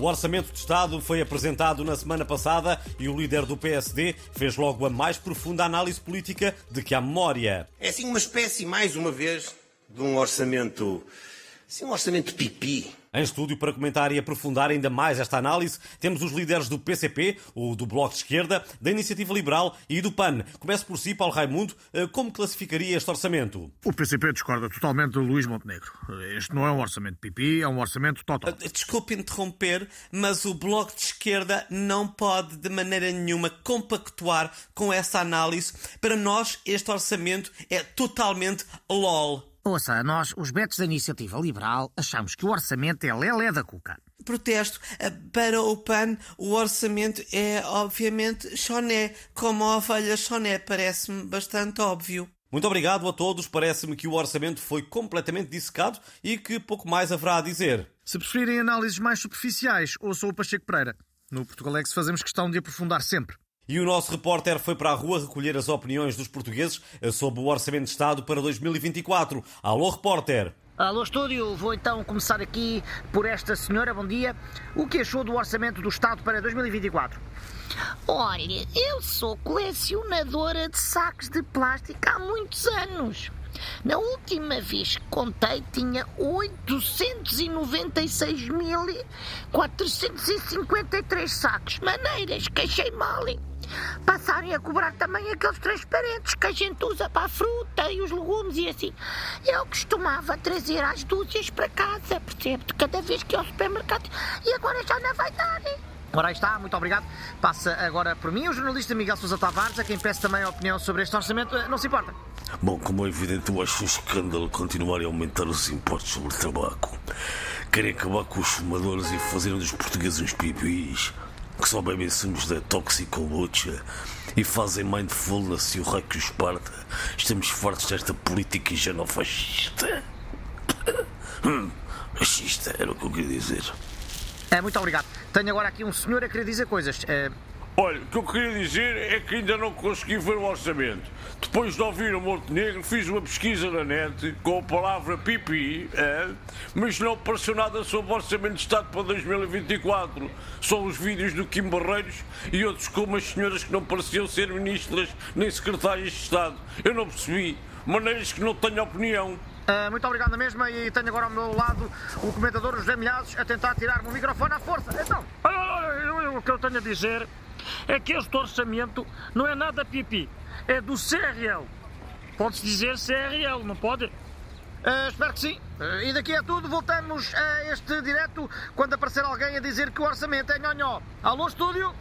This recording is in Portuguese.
O Orçamento de Estado foi apresentado na semana passada e o líder do PSD fez logo a mais profunda análise política de que há memória. É assim uma espécie, mais uma vez, de um orçamento. Assim, um orçamento pipi. Em estúdio para comentar e aprofundar ainda mais esta análise, temos os líderes do PCP, o do Bloco de Esquerda, da Iniciativa Liberal e do PAN. Começo por si, Paulo Raimundo. Eh, como classificaria este orçamento? O PCP discorda totalmente do Luís Montenegro. Este não é um orçamento pipi, é um orçamento total. Eh, desculpe interromper, mas o Bloco de Esquerda não pode de maneira nenhuma compactuar com essa análise. Para nós, este orçamento é totalmente LOL. Ouça, nós, os betos da Iniciativa Liberal, achamos que o orçamento é lelé da cuca. Protesto. Eh, para o PAN, o orçamento é, obviamente, choné. Como a ovelha choné, parece-me bastante óbvio. Muito obrigado a todos. Parece-me que o orçamento foi completamente dissecado e que pouco mais haverá a dizer. Se preferirem análises mais superficiais, ouçam o Pacheco Pereira. No Portugalex fazemos questão de aprofundar sempre. E o nosso repórter foi para a rua recolher as opiniões dos portugueses sobre o Orçamento de Estado para 2024. Alô, repórter! Alô, estúdio. Vou então começar aqui por esta senhora. Bom dia. O que achou do Orçamento do Estado para 2024? Olha, eu sou colecionadora de sacos de plástico há muitos anos. Na última vez que contei, tinha 896.453 sacos. Maneiras, que achei mal. Hein? Passarem a cobrar também aqueles transparentes que a gente usa para a fruta e os legumes e assim. Eu costumava trazer as dúzias para casa, percebe? De cada vez que ia ao supermercado. E agora já não vai dar. Hein? Ora, aí está, muito obrigado. Passa agora por mim o jornalista Miguel Sousa Tavares, a quem peço também a opinião sobre este orçamento. Não se importa? Bom, como é evidente, eu acho um escândalo continuarem a aumentar os impostos sobre o tabaco. Querem acabar com os fumadores e fazerem dos portugueses uns pipis que só bebem sumos da toxicolucha e fazem mindfulness e o raio que os parta. Estamos fartos desta política genofascista. Hum, fascista era o que eu queria dizer. É, muito obrigado. Tenho agora aqui um senhor a querer dizer coisas. É... Olha, o que eu queria dizer é que ainda não consegui ver o orçamento. Depois de ouvir o Montenegro, fiz uma pesquisa na net com a palavra pipi, é, mas não apareceu nada sobre o Orçamento de Estado para 2024. Só os vídeos do Kim Barreiros e outros com umas senhoras que não pareciam ser ministras nem secretárias de Estado. Eu não percebi. Maneiras que não tenho opinião. Uh, muito obrigado na mesma e tenho agora ao meu lado o comentador José Milhazes a tentar tirar-me o microfone à força. Então. O que eu tenho a dizer é que este orçamento não é nada pipi, é do CRL. Pode-se dizer CRL, não pode? Uh, espero que sim. Uh, e daqui a tudo voltamos a este direto quando aparecer alguém a dizer que o orçamento é nhonhó. Alô, estúdio?